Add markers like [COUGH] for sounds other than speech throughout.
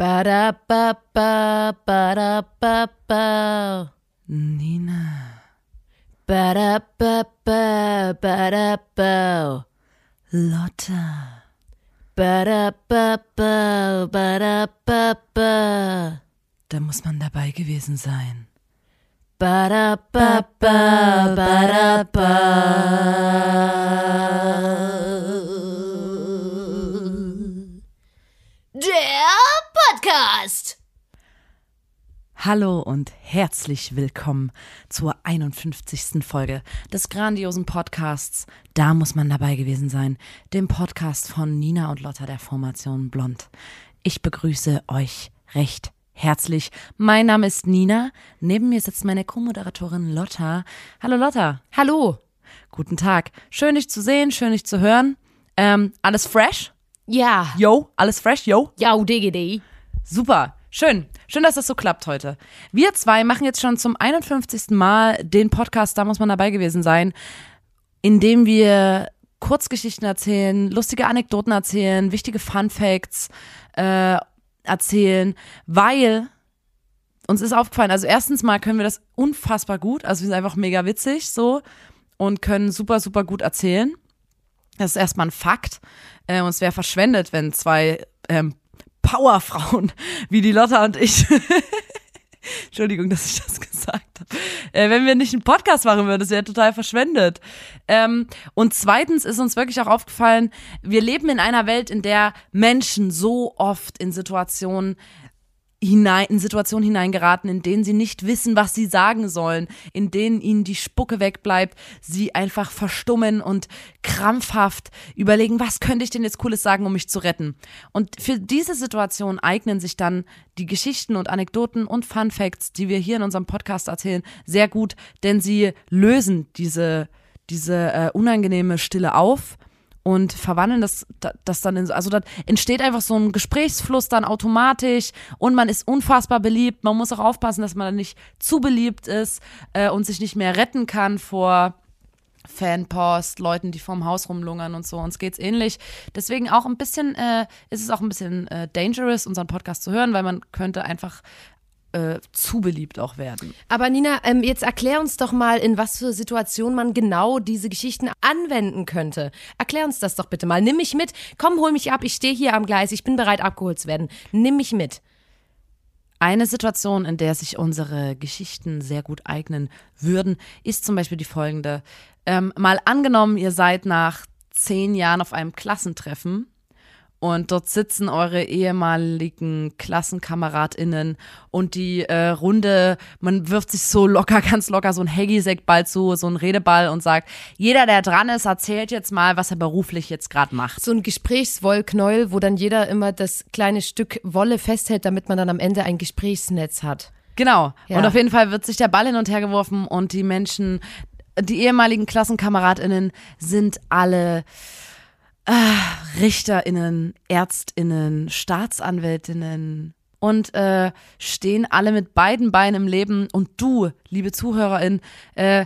Ba-da-ba-ba, ba-da-ba-ba. Nina. Ba-da-ba-ba, ba-da-ba. Lotta. Ba-da-ba-ba, ba-da-ba-ba. Da muss man dabei gewesen sein. Ba-da-ba-ba, ba-da-ba. Der Podcast. Hallo und herzlich willkommen zur 51. Folge des grandiosen Podcasts Da muss man dabei gewesen sein, dem Podcast von Nina und Lotta der Formation Blond. Ich begrüße euch recht herzlich. Mein Name ist Nina. Neben mir sitzt meine Co-Moderatorin Lotta. Hallo Lotta. Hallo. Guten Tag. Schön dich zu sehen, schön dich zu hören. Ähm, alles fresh? Ja. Yo, alles fresh, yo. Ja, DGD. Super. Schön. Schön, dass das so klappt heute. Wir zwei machen jetzt schon zum 51. Mal den Podcast, da muss man dabei gewesen sein, in dem wir Kurzgeschichten erzählen, lustige Anekdoten erzählen, wichtige Fun Facts äh, erzählen, weil uns ist aufgefallen, also erstens mal können wir das unfassbar gut, also wir sind einfach mega witzig so und können super, super gut erzählen. Das ist erstmal ein Fakt. Äh, und es wäre verschwendet, wenn zwei ähm, Powerfrauen wie die Lotta und ich. [LAUGHS] Entschuldigung, dass ich das gesagt habe. Äh, wenn wir nicht einen Podcast machen würden, das wäre total verschwendet. Ähm, und zweitens ist uns wirklich auch aufgefallen, wir leben in einer Welt, in der Menschen so oft in Situationen hinein, in Situationen hineingeraten, in denen sie nicht wissen, was sie sagen sollen, in denen ihnen die Spucke wegbleibt, sie einfach verstummen und krampfhaft überlegen, was könnte ich denn jetzt Cooles sagen, um mich zu retten. Und für diese Situation eignen sich dann die Geschichten und Anekdoten und Fun Facts, die wir hier in unserem Podcast erzählen, sehr gut, denn sie lösen diese, diese äh, unangenehme Stille auf und verwandeln das, das dann in, so, also da entsteht einfach so ein Gesprächsfluss dann automatisch und man ist unfassbar beliebt. Man muss auch aufpassen, dass man dann nicht zu beliebt ist äh, und sich nicht mehr retten kann vor Fanpost, Leuten, die vorm Haus rumlungern und so. Uns geht's ähnlich. Deswegen auch ein bisschen, äh, ist es auch ein bisschen äh, dangerous, unseren Podcast zu hören, weil man könnte einfach äh, zu beliebt auch werden. Aber Nina, ähm, jetzt erklär uns doch mal, in was für Situationen man genau diese Geschichten anwenden könnte. Erklär uns das doch bitte mal. Nimm mich mit. Komm, hol mich ab. Ich stehe hier am Gleis. Ich bin bereit, abgeholt zu werden. Nimm mich mit. Eine Situation, in der sich unsere Geschichten sehr gut eignen würden, ist zum Beispiel die folgende. Ähm, mal angenommen, ihr seid nach zehn Jahren auf einem Klassentreffen und dort sitzen eure ehemaligen KlassenkameradInnen und die äh, Runde, man wirft sich so locker, [LAUGHS] ganz locker so ein Haggisek-Ball zu, so ein Redeball und sagt, jeder, der dran ist, erzählt jetzt mal, was er beruflich jetzt gerade macht. So ein Gesprächswollknäuel, wo dann jeder immer das kleine Stück Wolle festhält, damit man dann am Ende ein Gesprächsnetz hat. Genau. Ja. Und auf jeden Fall wird sich der Ball hin und her geworfen und die Menschen, die ehemaligen KlassenkameradInnen sind alle äh, RichterInnen, ÄrztInnen, Staatsanwältinnen. Und äh, stehen alle mit beiden Beinen im Leben. Und du, liebe Zuhörerin, äh,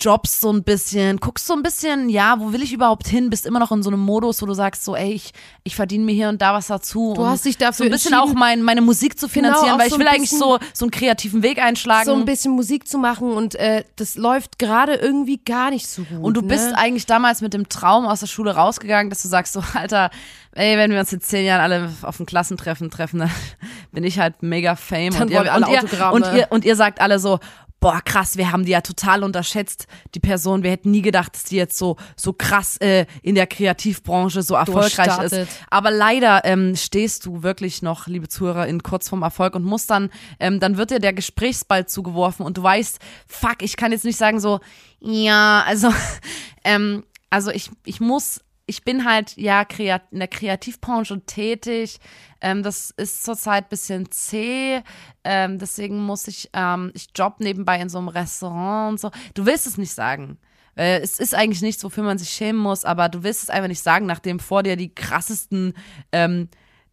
Jobs so ein bisschen, guckst so ein bisschen, ja, wo will ich überhaupt hin? Bist immer noch in so einem Modus, wo du sagst, so, ey, ich, ich verdiene mir hier und da was dazu. Du hast dich dafür so ein bisschen auch mein, meine Musik zu finanzieren, Genau, weil ich so will eigentlich so, so einen kreativen Weg einschlagen. So ein bisschen Musik zu machen und äh, das läuft gerade irgendwie gar nicht so gut. Und du bist ne? eigentlich damals mit dem Traum aus der Schule rausgegangen, dass du sagst so, Alter, ey, wenn wir uns in zehn Jahren alle auf dem Klassentreffen treffen, dann [LAUGHS] bin ich halt mega fame. Dann und, ihr, alle und, ihr, und, ihr, und ihr sagt alle so, boah, krass, wir haben die ja total unterschätzt, die Person. Wir hätten nie gedacht, dass die jetzt so, so krass äh, in der Kreativbranche so erfolgreich ist. Aber leider ähm, stehst du wirklich noch, liebe Zuhörer, in kurz vorm Erfolg und musst dann, ähm, dann wird dir der Gesprächsball zugeworfen und du weißt, fuck, ich kann jetzt nicht sagen so, ja, also, [LAUGHS] ähm, also ich, ich muss, ich bin halt ja in der Kreativbranche tätig. Ähm, das ist zurzeit ein bisschen zäh. Ähm, deswegen muss ich, ähm, ich job nebenbei in so einem Restaurant und so. Du willst es nicht sagen. Äh, es ist eigentlich nichts, wofür man sich schämen muss, aber du willst es einfach nicht sagen, nachdem vor dir die krassesten, ähm,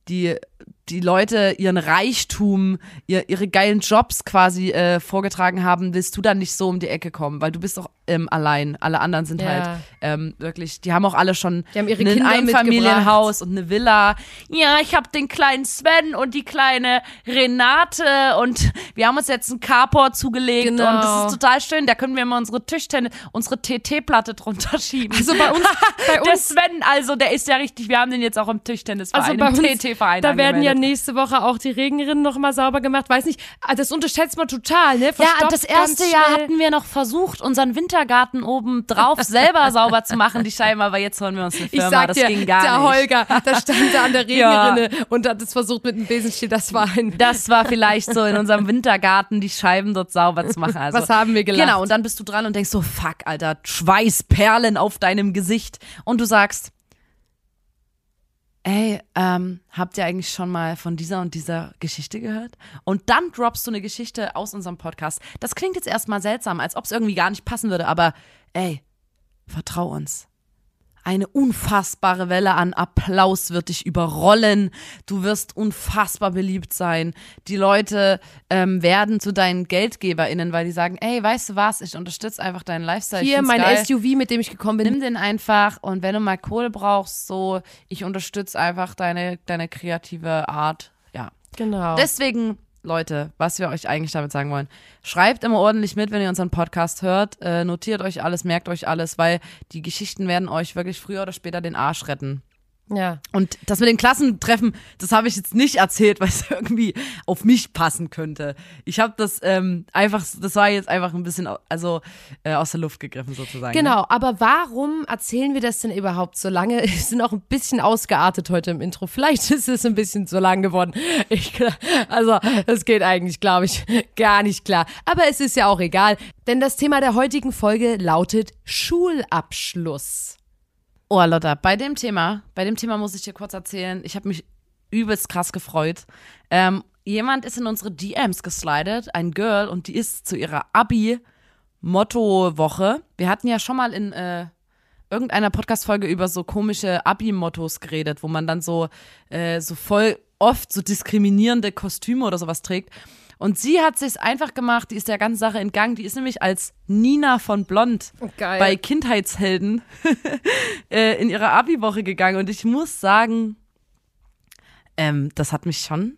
die, die Leute ihren Reichtum, ihr, ihre geilen Jobs quasi äh, vorgetragen haben, willst du dann nicht so um die Ecke kommen, weil du bist doch ähm, allein. Alle anderen sind Ja. halt ähm, wirklich, die haben auch alle schon ein Kinder Einfamilienhaus und eine Villa. Ja, ich habe den kleinen Sven und die kleine Renate und wir haben uns jetzt einen Carport zugelegt Genau. und das ist total schön. Da können wir immer unsere Tischtennis, unsere TT-Platte drunter schieben. Also bei uns, [LAUGHS] bei der uns Sven, also der ist ja richtig, wir haben den jetzt auch im Tischtennisverein, Also im TT-Verein da werden ja nächste Woche auch die Regenrinnen noch mal sauber gemacht. Weiß nicht, ah, das unterschätzt man total, ne? Ja, Verstopft das erste Jahr hatten wir noch versucht, unseren Wintergarten oben drauf selber [LAUGHS] sauber zu machen, die Scheiben, aber jetzt holen wir uns eine Ich Firma, sag das dir, ging gar der nicht. Holger, da stand er an der [LAUGHS] Ja. Regenrinne und hat es versucht mit einem Besenstiel. Das war ein. Das war vielleicht so in unserem Wintergarten, die Scheiben dort sauber zu machen. Also, Was haben wir gelacht? Genau, und dann bist du dran und denkst so, fuck, Alter, Schweißperlen auf deinem Gesicht. Und du sagst, ey, ähm, habt ihr eigentlich schon mal von dieser und dieser Geschichte gehört? Und dann droppst du eine Geschichte aus unserem Podcast. Das klingt jetzt erstmal seltsam, als ob es irgendwie gar nicht passen würde, aber ey, vertrau uns. Eine unfassbare Welle an Applaus wird dich überrollen. Du wirst unfassbar beliebt sein. Die Leute ähm, werden zu deinen GeldgeberInnen, weil die sagen, ey, weißt du was, ich unterstütze einfach deinen Lifestyle. Hier mein geil. SUV, mit dem ich gekommen bin. Nimm den einfach und wenn du mal Kohle brauchst, so, ich unterstütze einfach deine, deine kreative Art. Ja. Genau. Deswegen, Leute, was wir euch eigentlich damit sagen wollen, schreibt immer ordentlich mit, wenn ihr unseren Podcast hört. Äh, notiert euch alles, merkt euch alles, weil die Geschichten werden euch wirklich früher oder später den Arsch retten. Ja. Und das mit den Klassentreffen, das habe ich jetzt nicht erzählt, [LAUGHS] weil es irgendwie auf mich passen könnte. Ich habe das ähm, einfach, das war jetzt einfach ein bisschen, also äh, aus der Luft gegriffen sozusagen. ne? Genau, aber warum erzählen wir das denn überhaupt so lange? [LAUGHS] Wir sind auch ein bisschen ausgeartet heute im Intro. Vielleicht [LAUGHS] ist es ein bisschen zu lang geworden. Ich, also, das geht eigentlich, glaube ich, gar nicht klar. Aber es ist ja auch egal, denn das Thema der heutigen Folge lautet Schulabschluss. Oh, Lotta, bei dem Thema, bei dem Thema muss ich dir kurz erzählen, ich habe mich übelst krass gefreut. Ähm, jemand ist in unsere DMs geslidet, ein Girl, und die ist zu ihrer Abi-Motto-Woche. Wir hatten ja schon mal in äh, irgendeiner Podcast-Folge über so komische Abi-Mottos geredet, wo man dann so, äh, so voll oft so diskriminierende Kostüme oder sowas trägt. Und sie hat sich's einfach gemacht, die ist der ganzen Sache entgangen. Die ist nämlich als Nina von Blond Geil. bei Kindheitshelden [LAUGHS] äh, in ihre Abi-Woche gegangen. Und ich muss sagen, ähm, das hat mich schon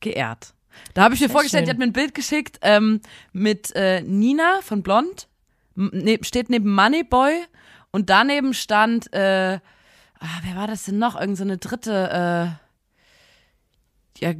geehrt. Da habe ich mir Sehr vorgestellt, schön. die hat mir ein Bild geschickt ähm, mit äh, Nina von Blond, ne, steht neben Moneyboy und daneben stand, äh, ah, wer war das denn noch? Irgend so eine dritte, äh, ja,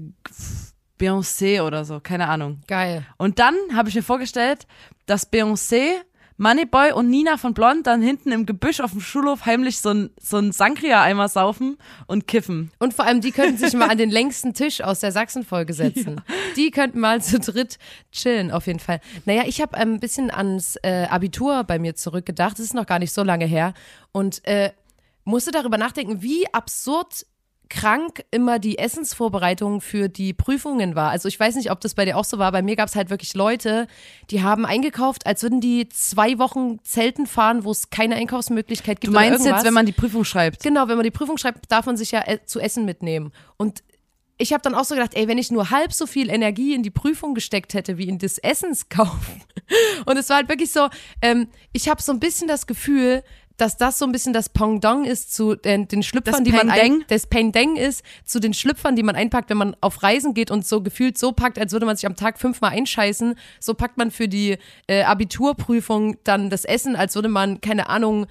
Beyoncé oder so, keine Ahnung. Geil. Und dann habe ich mir vorgestellt, dass Beyoncé, Moneyboy und Nina von Blond dann hinten im Gebüsch auf dem Schulhof heimlich so ein, so ein Sangria-Eimer saufen und kiffen. Und vor allem, die könnten sich mal an [LAUGHS] den längsten Tisch aus der Sachsen-Folge setzen. Die könnten mal zu dritt chillen, auf jeden Fall. Naja, ich habe ein bisschen ans äh, Abitur bei mir zurückgedacht. Das ist noch gar nicht so lange her. Und äh, musste darüber nachdenken, wie absurd krank immer die Essensvorbereitung für die Prüfungen war. Also ich weiß nicht, ob das bei dir auch so war. Bei mir gab es halt wirklich Leute, die haben eingekauft, als würden die zwei Wochen Zelten fahren, wo es keine Einkaufsmöglichkeit gibt. Du meinst jetzt, wenn man die Prüfung schreibt? Genau, wenn man die Prüfung schreibt, darf man sich ja äh, zu essen mitnehmen. Und ich habe dann auch so gedacht, ey, wenn ich nur halb so viel Energie in die Prüfung gesteckt hätte, wie in das Essenskaufen. [LAUGHS] Und es war halt wirklich so, ähm, ich habe so ein bisschen das Gefühl, dass das so ein bisschen das Pendant ist zu den, den Schlüpfern, Das die man ein, Pendeng? das Pendeng ist zu den Schlüpfern, die man einpackt, wenn man auf Reisen geht und so gefühlt so packt, als würde man sich am Tag fünfmal einscheißen. So packt man für die äh, Abiturprüfung dann das Essen, als würde man, keine Ahnung,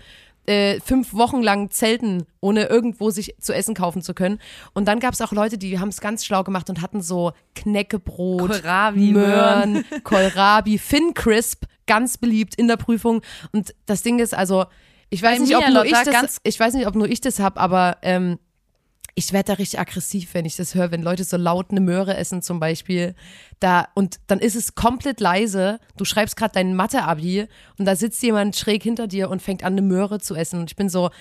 äh, fünf Wochen lang zelten, ohne irgendwo sich zu essen kaufen zu können. Und dann gab es auch Leute, die haben es ganz schlau gemacht und hatten so Knäckebrot, Kohlrabi, Möhren, [LAUGHS] Kohlrabi, Finn Crisp, ganz beliebt in der Prüfung. Und das Ding ist also, ich weiß nicht, ob nur ich das, ich weiß nicht, ob nur ich das hab, aber ähm, ich werde da richtig aggressiv, wenn ich das höre, wenn Leute so laut eine Möhre essen zum Beispiel. Da, und dann ist es komplett leise. Du schreibst gerade dein Mathe-Abi und da sitzt jemand schräg hinter dir und fängt an, eine Möhre zu essen. Und ich bin so,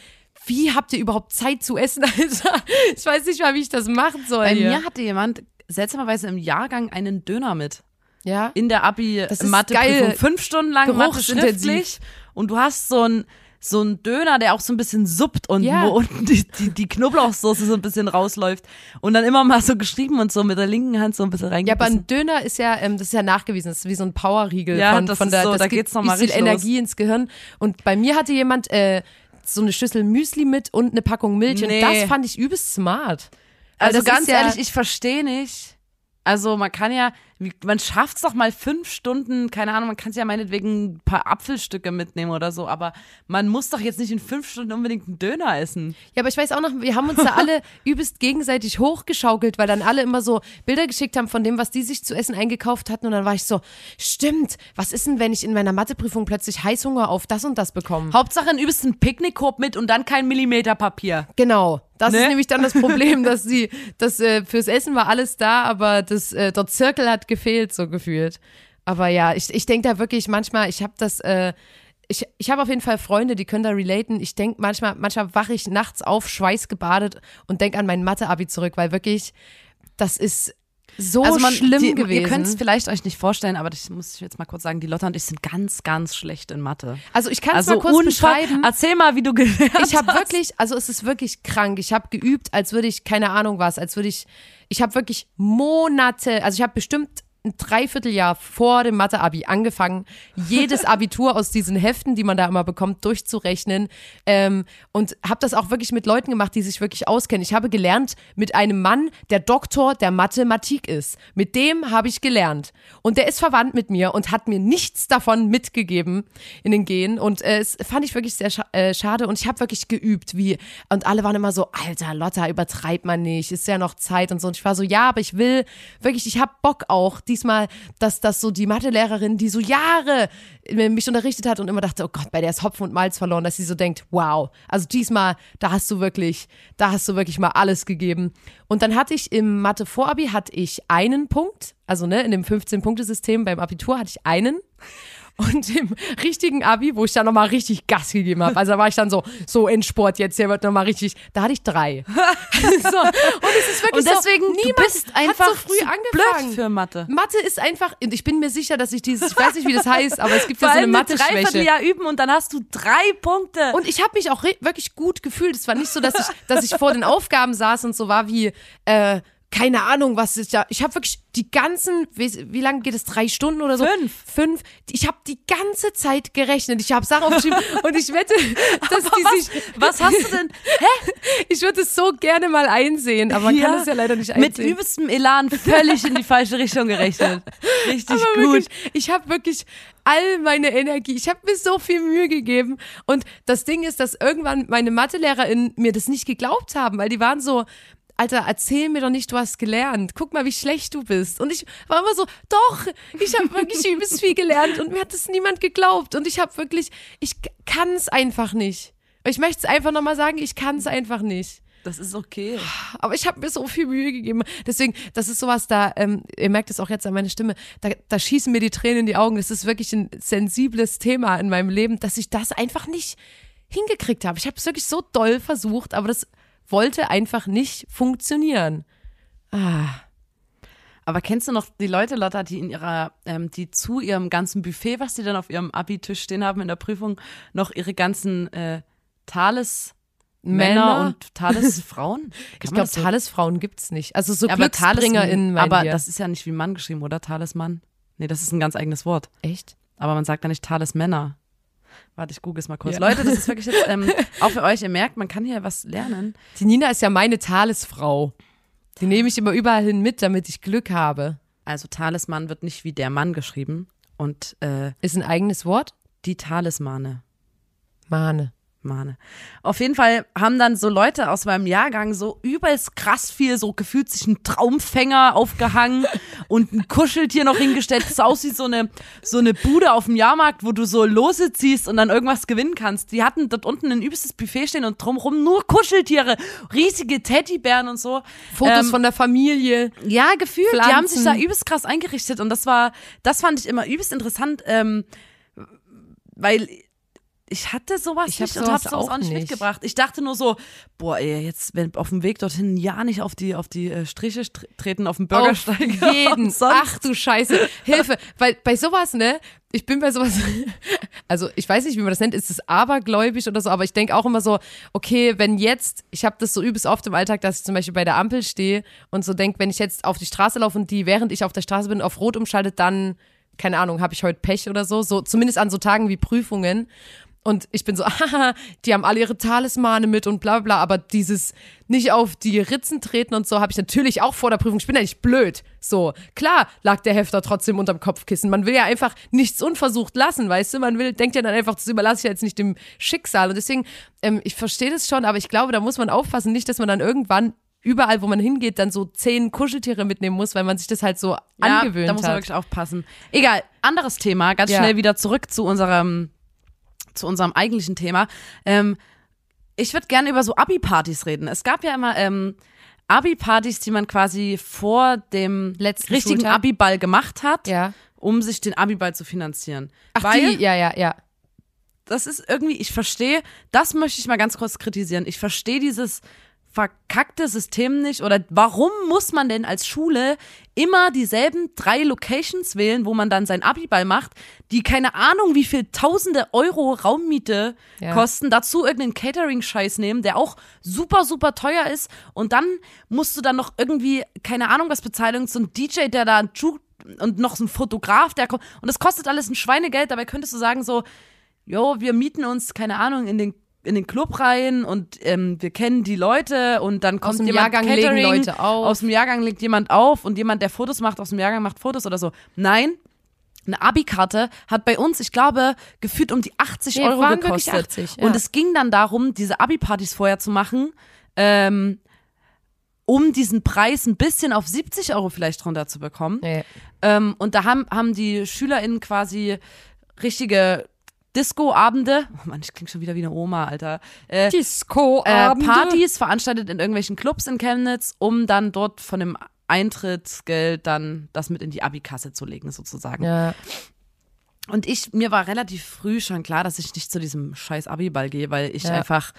wie habt ihr überhaupt Zeit zu essen, [LAUGHS] Alter? Ich weiß nicht mal, wie ich das machen soll. Bei hier. mir hatte jemand seltsamerweise im Jahrgang einen Döner mit. ja? In der Abi-Mathe-Prüfung. Fünf Stunden lang Mathe schriftlich. Und du hast so ein so ein Döner, der auch so ein bisschen suppt und Ja. wo unten die, die, die Knoblauchsoße so ein bisschen rausläuft und dann immer mal so geschrieben und so mit der linken Hand so ein bisschen Ja, aber ein Döner ist ja, ähm, das ist ja nachgewiesen, das ist wie so ein Powerriegel Ja, von, das von der, so, das da geht's noch mal viel richtig los. Energie ins Gehirn. Und bei mir hatte jemand äh, so eine Schüssel Müsli mit und eine Packung Milch Nee. und das fand ich übst smart. Weil also ganz ja, ehrlich, ich verstehe nicht. Also man kann ja, man schafft es doch mal fünf Stunden, keine Ahnung, man kann sich ja meinetwegen ein paar Apfelstücke mitnehmen oder so, aber man muss doch jetzt nicht in fünf Stunden unbedingt einen Döner essen. Ja, aber ich weiß auch noch, wir haben uns da alle [LAUGHS] übelst gegenseitig hochgeschaukelt, weil dann alle immer so Bilder geschickt haben von dem, was die sich zu essen eingekauft hatten. Und dann war ich so, stimmt, was ist denn, wenn ich in meiner Matheprüfung plötzlich Heißhunger auf das und das bekomme? Hauptsache ein übelsten Picknickkorb mit und dann kein Millimeter Papier. Genau. Das Ne? ist nämlich dann das Problem, dass die, das äh, fürs Essen war alles da, aber das äh, dort Zirkel hat gefehlt, so gefühlt. Aber ja, ich, ich denke da wirklich manchmal, ich habe das, äh, ich, ich habe auf jeden Fall Freunde, die können da relaten. Ich denke manchmal, manchmal wache ich nachts auf, schweißgebadet und denke an mein Mathe-Abi zurück, weil wirklich, das ist so also man, schlimm die, gewesen. Ihr könnt es vielleicht euch nicht vorstellen, aber das muss ich jetzt mal kurz sagen, die Lotta und ich sind ganz, ganz schlecht in Mathe. also ich kann es Also mal kurz beschreiben. Erzähl mal, wie du gelernt Ich habe hast. wirklich, also es ist wirklich krank. Ich habe geübt, als würde ich, keine Ahnung was, als würde ich, ich habe wirklich Monate, also ich habe bestimmt ein Dreivierteljahr vor dem Mathe-Abi angefangen, jedes [LAUGHS] Abitur aus diesen Heften, die man da immer bekommt, durchzurechnen. Ähm, und habe das auch wirklich mit Leuten gemacht, die sich wirklich auskennen. Ich habe gelernt mit einem Mann, der Doktor der Mathematik ist. Mit dem habe ich gelernt. Und der ist verwandt mit mir und hat mir nichts davon mitgegeben in den Genen und äh, es fand ich wirklich sehr scha äh, schade. Und ich habe wirklich geübt, wie und alle waren immer so, Alter Lotta, übertreibt man nicht, ist ja noch Zeit und so. Und ich war so, ja, aber ich will wirklich, ich habe Bock auch diesmal, dass das so die Mathelehrerin, die so Jahre mich unterrichtet hat und immer dachte, oh Gott, bei der ist Hopfen und Malz verloren, dass sie so denkt, wow, also diesmal, da hast du wirklich, da hast du wirklich mal alles gegeben. Und dann hatte ich im Mathe-Vorabi hatte ich einen Punkt, also ne, in dem 15-Punkte-System beim Abitur hatte ich einen. Und im richtigen Abi, wo ich dann nochmal richtig Gas gegeben habe, also da war ich dann so, so Endsport jetzt, hier wird nochmal richtig, da hatte ich drei. [LAUGHS] so, und es ist wirklich Und deswegen, so, du niemand bist einfach so früh angefangen. blöd für Mathe. Mathe ist einfach, und ich bin mir sicher, dass ich dieses, ich weiß nicht, wie das heißt, aber es gibt Vor ja so eine Mathe-Schwäche. Dreivierteljahr üben und dann hast du drei Punkte. Und ich habe mich auch wirklich gut gefühlt. Es war nicht so, dass ich, dass ich vor den Aufgaben saß und so war wie, äh, keine Ahnung, was ist ja. Ich habe wirklich die ganzen, wie, wie lange geht es? Drei Stunden oder so? Fünf. Fünf. Ich habe die ganze Zeit gerechnet. Ich habe Sachen aufgeschrieben [LAUGHS] und ich wette, dass die was, sich. was hast du denn? [LAUGHS] Ich würde es so gerne mal einsehen, aber man kann es ja leider nicht einsehen. Mit übelstem Elan völlig in die falsche Richtung gerechnet. [LAUGHS] Richtig Aber gut. wirklich, ich habe wirklich all meine Energie, ich habe mir so viel Mühe gegeben. Und das Ding ist, dass irgendwann meine MathelehrerInnen mir das nicht geglaubt haben, weil die waren so, Alter, erzähl mir doch nicht, du hast gelernt. Guck mal, wie schlecht du bist. Und ich war immer so, doch, ich habe wirklich übelst viel gelernt und mir hat das niemand geglaubt. Und ich habe wirklich, ich kann es einfach nicht. Ich möchte es einfach nochmal sagen, ich kann es einfach nicht. Das ist okay. Aber ich habe mir so viel Mühe gegeben. Deswegen, das ist sowas da, ähm, ihr merkt es auch jetzt an meiner Stimme, da, da schießen mir die Tränen in die Augen. Das ist wirklich ein sensibles Thema in meinem Leben, dass ich das einfach nicht hingekriegt habe. Ich habe es wirklich so doll versucht, aber das wollte einfach nicht funktionieren. Ah. Aber kennst du noch die Leute, Lotta, die in ihrer, ähm, die zu ihrem ganzen Buffet, was die dann auf ihrem Abi-Tisch stehen haben in der Prüfung, noch ihre ganzen äh, Thales Männer, Männer? und Thales-Frauen? [LAUGHS] Ich glaube, Talisfrauen gibt's nicht. Also so Ja, aber GlücksbringerInnen, aber wir. das ist ja nicht wie Mann geschrieben, oder? Talisman? Nee, das ist ein ganz eigenes Wort. Echt? Aber man sagt ja nicht Talismänner. Warte, ich google es mal kurz. Ja. Leute, das ist wirklich jetzt, ähm, [LAUGHS] auch für euch, ihr merkt, man kann hier was lernen. Die Nina ist ja meine Talisfrau. Die nehme ich immer überall hin mit, damit ich Glück habe. Also Talisman wird nicht wie der Mann geschrieben und äh, Ist ein eigenes Wort? die Talismane. Mahne. Mane. Auf jeden Fall haben dann so Leute aus meinem Jahrgang so übelst krass viel, so gefühlt sich ein Traumfänger aufgehangen [LAUGHS] und ein Kuscheltier noch hingestellt. Das aussieht wie so eine, so eine Bude auf dem Jahrmarkt, wo du so Lose ziehst und dann irgendwas gewinnen kannst. Die hatten dort unten ein übelstes Buffet stehen und drumherum nur Kuscheltiere, riesige Teddybären und so. Fotos Ähm, von der Familie. ja, gefühlt. Die haben sich da Pflanzen. übelst krass eingerichtet und das war, das fand ich immer übelst interessant, ähm, weil ich hatte sowas Ich hab nicht und sowas habe sowas auch nicht, mitgebracht. Ich dachte nur so, boah, ey, jetzt wenn auf dem Weg dorthin ja nicht auf die auf die äh, Striche st- treten auf dem Bürgersteig. Auf [LAUGHS] jeden. Und Ach du Scheiße. Hilfe. Weil bei sowas, ne? Ich bin bei sowas, [LAUGHS] also ich weiß nicht, wie man das nennt, ist es abergläubisch oder so, aber ich denke auch immer so, okay, wenn jetzt, ich habe das so übelst oft im Alltag, dass ich zum Beispiel bei der Ampel stehe und so denke, wenn ich jetzt auf die Straße laufe und die, während ich auf der Straße bin, auf Rot umschaltet, dann, keine Ahnung, habe ich heute Pech oder so, so zumindest an so Tagen wie Prüfungen. Und ich bin so, [LAUGHS] haha, die haben alle ihre Talismane mit und bla bla, bla, aber dieses nicht auf die Ritzen treten und so habe ich natürlich auch vor der Prüfung. Ich bin ja nicht blöd. So, klar lag der Hefter trotzdem unterm Kopfkissen. Man will ja einfach nichts unversucht lassen, weißt du? Man will, denkt ja dann einfach, das überlasse ich ja jetzt nicht dem Schicksal. Und deswegen, ähm, ich verstehe das schon, aber ich glaube, da muss man aufpassen, nicht, dass man dann irgendwann überall, wo man hingeht, dann so zehn Kuscheltiere mitnehmen muss, weil man sich das halt so ja, angewöhnt da muss man hat. wirklich aufpassen. Egal, anderes Thema, ganz Ja. schnell wieder zurück zu unserem zu unserem eigentlichen Thema. Ähm, ich würde gerne über so Abi-Partys reden. Es gab ja immer ähm, Abi-Partys, die man quasi vor dem Letzten richtigen Schultag. Abi-Ball gemacht hat, Ja. um sich den Abi-Ball zu finanzieren. Ach, Weil die, ja, ja, ja. das ist irgendwie, ich verstehe, das möchte ich mal ganz kurz kritisieren. Ich verstehe dieses verkackte System nicht? Oder warum muss man denn als Schule immer dieselben drei Locations wählen, wo man dann sein Abiball macht, die keine Ahnung, wie viel tausende Euro Raummiete Ja. kosten, dazu irgendeinen Catering-Scheiß nehmen, der auch super, super teuer ist? Und dann musst du dann noch irgendwie, keine Ahnung was bezahlen, so ein DJ, der da und noch so ein Fotograf, der kommt. Und das kostet alles ein Schweinegeld, dabei könntest du sagen so, jo, wir mieten uns, keine Ahnung, in den in den Club rein und ähm, wir kennen die Leute und dann kommt dem jemand Jahrgang legen Catering, Leute auf. Aus dem Jahrgang legt jemand auf und jemand, der Fotos macht, aus dem Jahrgang macht Fotos oder so. Nein, eine Abi-Karte hat bei uns, ich glaube, gefühlt um die 80 Nee, Euro waren wirklich gekostet. 80, ja. Und es ging dann darum, diese Abi-Partys vorher zu machen, ähm, um diesen Preis ein bisschen auf 70 Euro vielleicht runterzubekommen. Nee. Ähm, und da haben, haben die SchülerInnen quasi richtige Disco-Abende. Oh Mann, ich klinge schon wieder wie eine Oma, Alter. Äh, disco äh, Partys veranstaltet in irgendwelchen Clubs in Chemnitz, um dann dort von dem Eintrittsgeld dann das mit in die Abi-Kasse zu legen, sozusagen. Ja. Und ich, mir war relativ früh schon klar, dass ich nicht zu diesem scheiß Abi-Ball gehe, weil ich Ja. einfach,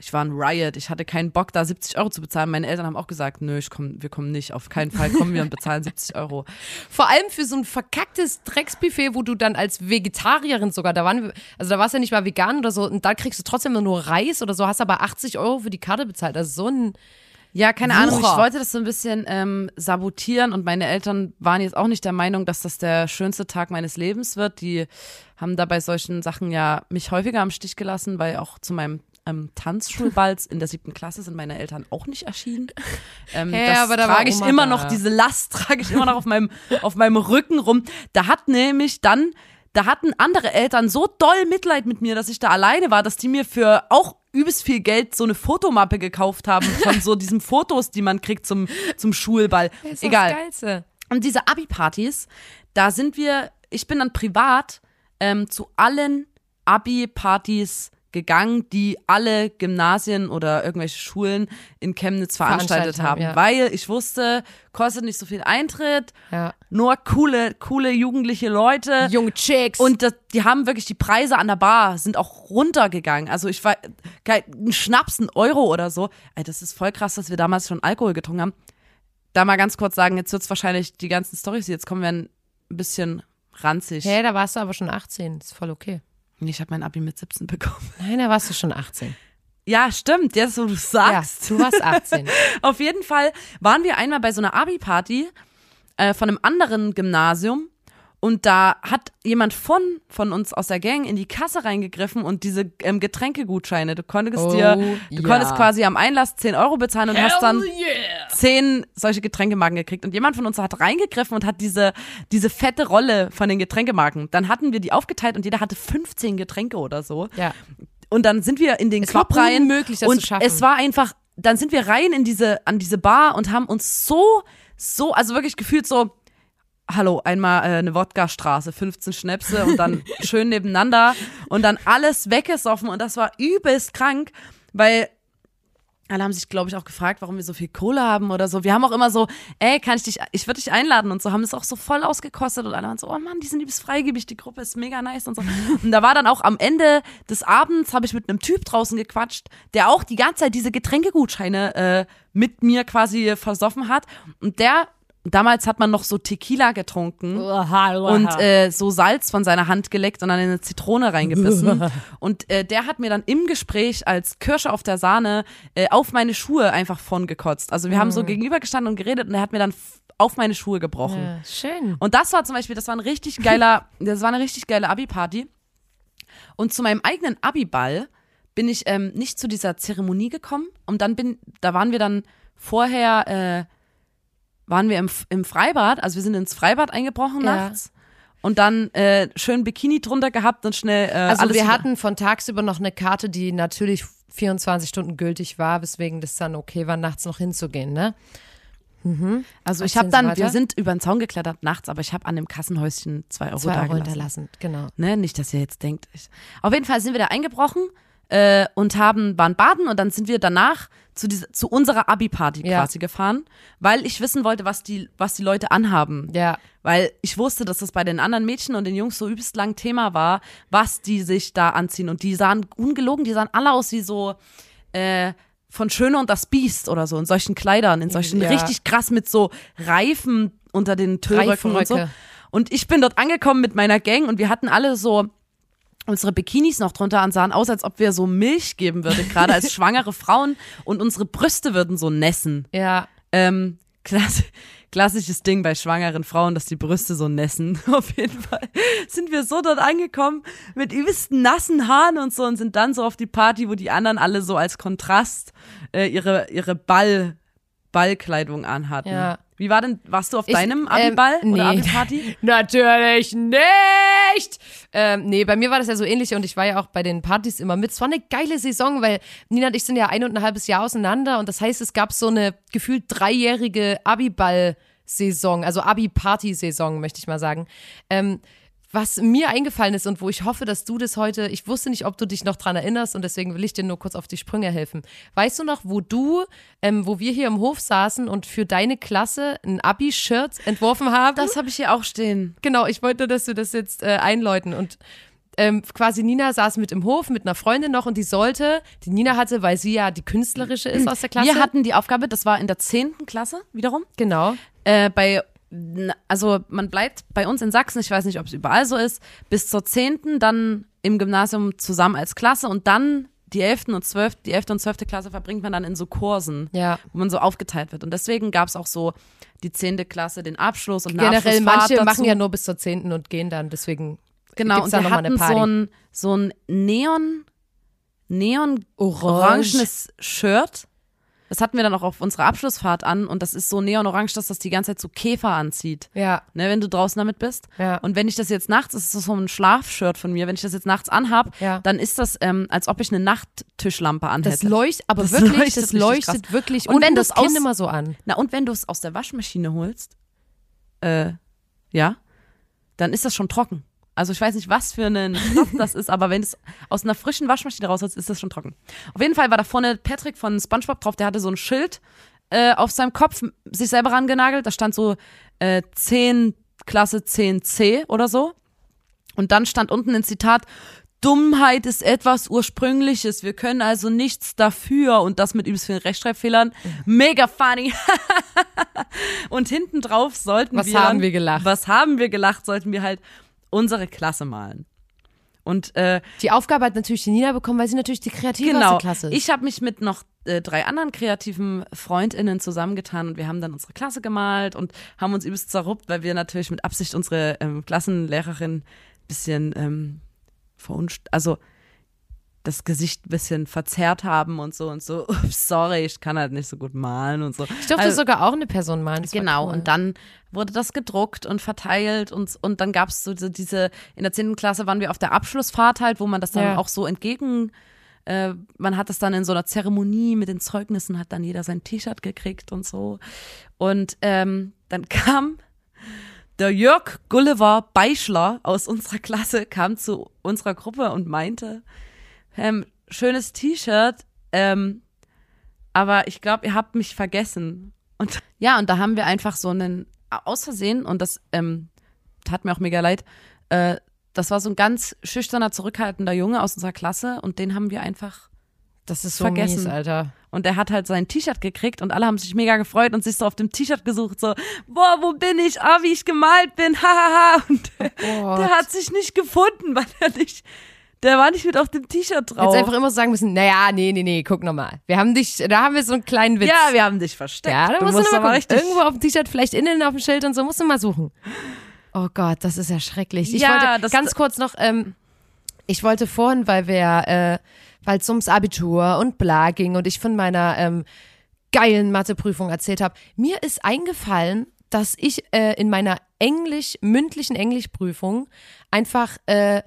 ich war ein Riot, ich hatte keinen Bock, da 70 Euro zu bezahlen. Meine Eltern haben auch gesagt, nö, ich komm, wir kommen nicht, auf keinen Fall kommen wir und bezahlen 70 Euro. Vor allem für so ein verkacktes Drecksbuffet, wo du dann als Vegetarierin sogar, da waren wir, also da warst du ja nicht mal vegan oder so, und da kriegst du trotzdem nur Reis oder so, hast aber 80 Euro für die Karte bezahlt. Also so ein, Ja, keine Ahnung. Ich Wucher. wollte das so ein bisschen ähm, sabotieren und meine Eltern waren jetzt auch nicht der Meinung, dass das der schönste Tag meines Lebens wird. Die haben da bei solchen Sachen ja mich häufiger am Stich gelassen, weil auch zu meinem ähm, Tanzschulball in der siebten Klasse sind meine Eltern auch nicht erschienen. [LAUGHS] Ähm, Hä, das aber da trage ich immer da. noch, diese Last trage ich immer noch auf meinem, auf meinem Rücken rum. Da hat nämlich dann, da hatten andere Eltern so doll Mitleid mit mir, dass ich da alleine war, dass die mir für auch übelst viel Geld so eine Fotomappe gekauft haben von so diesen Fotos, die man kriegt zum, zum Schulball. [LAUGHS] Das ist Egal. Das Geilste. Und diese Abi-Partys, da sind wir, ich bin dann privat ähm, zu allen Abi-Partys gegangen, die alle Gymnasien oder irgendwelche Schulen in Chemnitz veranstaltet, Veranstaltet haben, ja. weil ich wusste, kostet nicht so viel Eintritt, Ja. nur coole, coole jugendliche Leute. Junge Chicks. Und das, die haben wirklich die Preise an der Bar sind auch runtergegangen. Also ich war ein Schnaps, ein Euro oder so. Ey, das ist voll krass, dass wir damals schon Alkohol getrunken haben. Da mal ganz kurz sagen, jetzt wird's wahrscheinlich die ganzen Storys, jetzt kommen, werden ein bisschen ranzig. Hä, da warst du aber schon 18. ist voll okay. Ich habe mein Abi mit 17 bekommen. [LAUGHS] Nein, da warst du schon 18. Ja, stimmt, jetzt wo du Ja, sagst. du warst 18. [LAUGHS] Auf jeden Fall waren wir einmal bei so einer Abi-Party äh, von einem anderen Gymnasium und da hat jemand von, von uns aus der Gang in die Kasse reingegriffen und diese ähm, Getränkegutscheine, du konntest Oh, dir, du ja. konntest quasi am Einlass 10 Euro bezahlen und hast dann yeah. 10 solche Getränkemarken gekriegt. Und jemand von uns hat reingegriffen und hat diese, diese fette Rolle von den Getränkemarken. Dann hatten wir die aufgeteilt und jeder hatte 15 Getränke oder so. Ja. Und dann sind wir in den Es war Club rein unmöglich, das und zu schaffen. es war einfach, dann sind wir rein in diese, an diese Bar und haben uns so, so, also wirklich gefühlt so, hallo, einmal äh, eine Wodka-Straße, 15 Schnäpse und dann [LAUGHS] schön nebeneinander und dann alles weggesoffen und das war übelst krank, weil alle haben sich, glaube ich, auch gefragt, warum wir so viel Kohle haben oder so. Wir haben auch immer so, ey, kann ich dich, ich würde dich einladen und so, haben es auch so voll ausgekostet und alle waren so, oh Mann, die sind übelst freigebig, die Gruppe ist mega nice und so. [LAUGHS] Und da war dann auch am Ende des Abends, habe ich mit einem Typ draußen gequatscht, der auch die ganze Zeit diese Getränkegutscheine äh, mit mir quasi versoffen hat. Und der damals hat man noch so Tequila getrunken und äh, so Salz von seiner Hand geleckt und dann in eine Zitrone reingebissen. [LAUGHS] und äh, der hat mir dann im Gespräch als Kirsche auf der Sahne äh, auf meine Schuhe einfach von gekotzt. Also wir haben so gegenübergestanden und geredet und er hat mir dann auf meine Schuhe gebrochen. Ja, schön. Und das war zum Beispiel, das war ein richtig geiler, [LAUGHS] das war eine richtig geile Abi-Party. Und zu meinem eigenen Abi-Ball bin ich ähm, nicht zu dieser Zeremonie gekommen. Und dann bin, da waren wir dann vorher, äh, waren wir im, im Freibad, also wir sind ins Freibad eingebrochen Ja. nachts. Und dann äh, schön Bikini drunter gehabt und schnell äh, Also wir hatten von tagsüber noch eine Karte, die natürlich 24 Stunden gültig war, weswegen das dann okay war, nachts noch hinzugehen, ne? Also ich habe dann, weiter. wir sind über den Zaun geklettert nachts, aber ich habe an dem Kassenhäuschen zwei Euro, Zwei Euro hinterlassen, genau. Ne, nicht, dass ihr jetzt denkt. Ich, auf jeden Fall sind wir da eingebrochen äh, und haben, waren baden und dann sind wir danach zu, diese, zu unserer Abi-Party Ja. quasi gefahren, weil ich wissen wollte, was die, was die Leute anhaben. Ja. Weil ich wusste, dass das bei den anderen Mädchen und den Jungs so übelst lang Thema war, was die sich da anziehen. Und die sahen ungelogen, die sahen alle aus wie so äh, von Schöne und das Biest oder so, in solchen Kleidern, in solchen Ja. richtig krass mit so Reifen unter den Tüllröcken und so. Und ich bin dort angekommen mit meiner Gang und wir hatten alle so unsere Bikinis noch drunter an, sahen aus, als ob wir so Milch geben würden, gerade als [LAUGHS] schwangere Frauen und unsere Brüste würden so nässen. Ja. Ähm, klass klassisches Ding bei schwangeren Frauen, dass die Brüste so nässen. [LAUGHS] Auf jeden Fall sind wir so dort angekommen mit übelsten nassen Haaren und so und sind dann so auf die Party, wo die anderen alle so als Kontrast äh, ihre, ihre Ball, Ballkleidung anhatten. Ja. Wie war denn, warst du auf Ich, deinem ähm, Abiball nee. oder Abi-Party? [LAUGHS] Natürlich nicht! Ähm, nee, bei mir war das ja so ähnlich und ich war ja auch bei den Partys immer mit. Es war eine geile Saison, weil Nina und ich sind ja ein und ein halbes Jahr auseinander und das heißt, es gab so eine gefühlt dreijährige Abiball-Saison, also Abi-Party-Saison, möchte ich mal sagen. Ähm, was mir eingefallen ist und wo ich hoffe, dass du das heute, ich wusste nicht, ob du dich noch dran erinnerst und deswegen will ich dir nur kurz auf die Sprünge helfen. Weißt du noch, wo du, ähm, wo wir hier im Hof saßen und für deine Klasse ein Abi-Shirt entworfen haben? Das habe ich hier auch stehen. Genau, ich wollte, dass du das jetzt äh, einläuten und ähm, quasi Nina saß mit im Hof mit einer Freundin noch und die sollte, die Nina hatte, weil sie ja die künstlerische ist aus der Klasse. Wir hatten die Aufgabe, das war in der 10. Klasse wiederum. genau. Äh, bei, also man bleibt bei uns in Sachsen, ich weiß nicht, ob es überall so ist, bis zur 10. dann im Gymnasium zusammen als Klasse und dann die 11. und 12. die 11. und 12. Klasse verbringt man dann in so Kursen, Ja. wo man so aufgeteilt wird. Und deswegen gab es auch so die 10. Klasse, den Abschluss und eine Generell manche dazu. machen ja nur bis zur 10. und gehen dann, deswegen Genau, und da wir hatten Party. so ein, so ein Neon, Neon Orange. orangenes Shirt. Das hatten wir dann auch auf unserer Abschlussfahrt an und das ist so neon-orange, dass das die ganze Zeit so Käfer anzieht. Ja. Ne, wenn du draußen damit bist. Ja. Und wenn ich das jetzt nachts, das ist so ein Schlafshirt von mir, wenn ich das jetzt nachts anhab, Ja. dann ist das, ähm, als ob ich eine Nachttischlampe anhätte. Das leuchtet, aber Das wirklich, leuchtet das leuchtet krass. wirklich. Und Und, wenn das Kind immer so an. Na, und wenn du es aus der Waschmaschine holst, äh, ja, dann ist das schon trocken. Also ich weiß nicht, was für ein Stoff das ist, aber wenn es aus einer frischen Waschmaschine rausholst, ist das schon trocken. Auf jeden Fall war da vorne Patrick von SpongeBob drauf, der hatte so ein Schild äh, auf seinem Kopf, sich selber rangenagelt, da stand so äh, 10, Klasse 10c oder so. Und dann stand unten ein Zitat, Dummheit ist etwas Ursprüngliches, wir können also nichts dafür und das mit übelst vielen Rechtschreibfehlern. Mega funny. [LAUGHS] und hinten drauf sollten Was wir. haben dann- wir gelacht? Was haben wir gelacht, sollten wir halt unsere Klasse malen. Und äh, Die Aufgabe hat natürlich die Nina bekommen, weil sie natürlich die kreative genau, Klasse ist. ich habe mich mit noch äh, drei anderen kreativen FreundInnen zusammengetan und wir haben dann unsere Klasse gemalt und haben uns übelst zerruppt, weil wir natürlich mit Absicht unsere ähm, Klassenlehrerin bisschen ähm, verunst also das Gesicht ein bisschen verzerrt haben und so und so. [LAUGHS] Ups, sorry, ich kann halt nicht so gut malen und so. ich durfte Also- sogar auch eine Person malen. Genau, cool. und dann wurde das gedruckt und verteilt und, und dann gab es so diese- diese, in der 10. Klasse waren wir auf der Abschlussfahrt halt, wo man das dann Ja. auch so entgegen, äh, man hat das dann in so einer Zeremonie mit den Zeugnissen, hat dann jeder sein T-Shirt gekriegt und so. Und ähm, dann [LAUGHS] kam der Jörg Gulliver Beischler aus unserer Klasse, kam zu unserer Gruppe und meinte, ähm, schönes T-Shirt, ähm, aber ich glaube, ihr habt mich vergessen. Und [LAUGHS] ja, und da haben wir einfach so einen, aus Versehen, und das ähm, tat mir auch mega leid, äh, das war so ein ganz schüchterner, zurückhaltender Junge aus unserer Klasse und den haben wir einfach Das ist so vergessen. mies, Alter. und er hat halt sein T-Shirt gekriegt und alle haben sich mega gefreut und sich so auf dem T-Shirt gesucht, so, boah, wo bin ich? Ah, wie ich gemalt bin, [LAUGHS] hahaha. Und Gott. der hat sich nicht gefunden, [LAUGHS] weil er nicht, der war nicht mit auf dem T-Shirt drauf. Jetzt einfach immer so sagen müssen, naja, nee, nee, nee, guck nochmal. Wir haben dich, da haben wir so einen kleinen Witz. ja, wir haben dich versteckt. Ja, da du musst musst du aber mal gucken. richtig. Irgendwo auf dem T-Shirt, vielleicht innen auf dem Schild und so, musst du mal suchen. Oh Gott, das ist ja schrecklich. Ich Ja, wollte das- ganz kurz noch, ähm, ich wollte vorhin, weil wir, äh, weil es ums Abitur und bla ging und ich von meiner ähm, geilen Matheprüfung erzählt habe, mir ist eingefallen, dass ich äh, in meiner Englisch, mündlichen Englischprüfung einfach äh,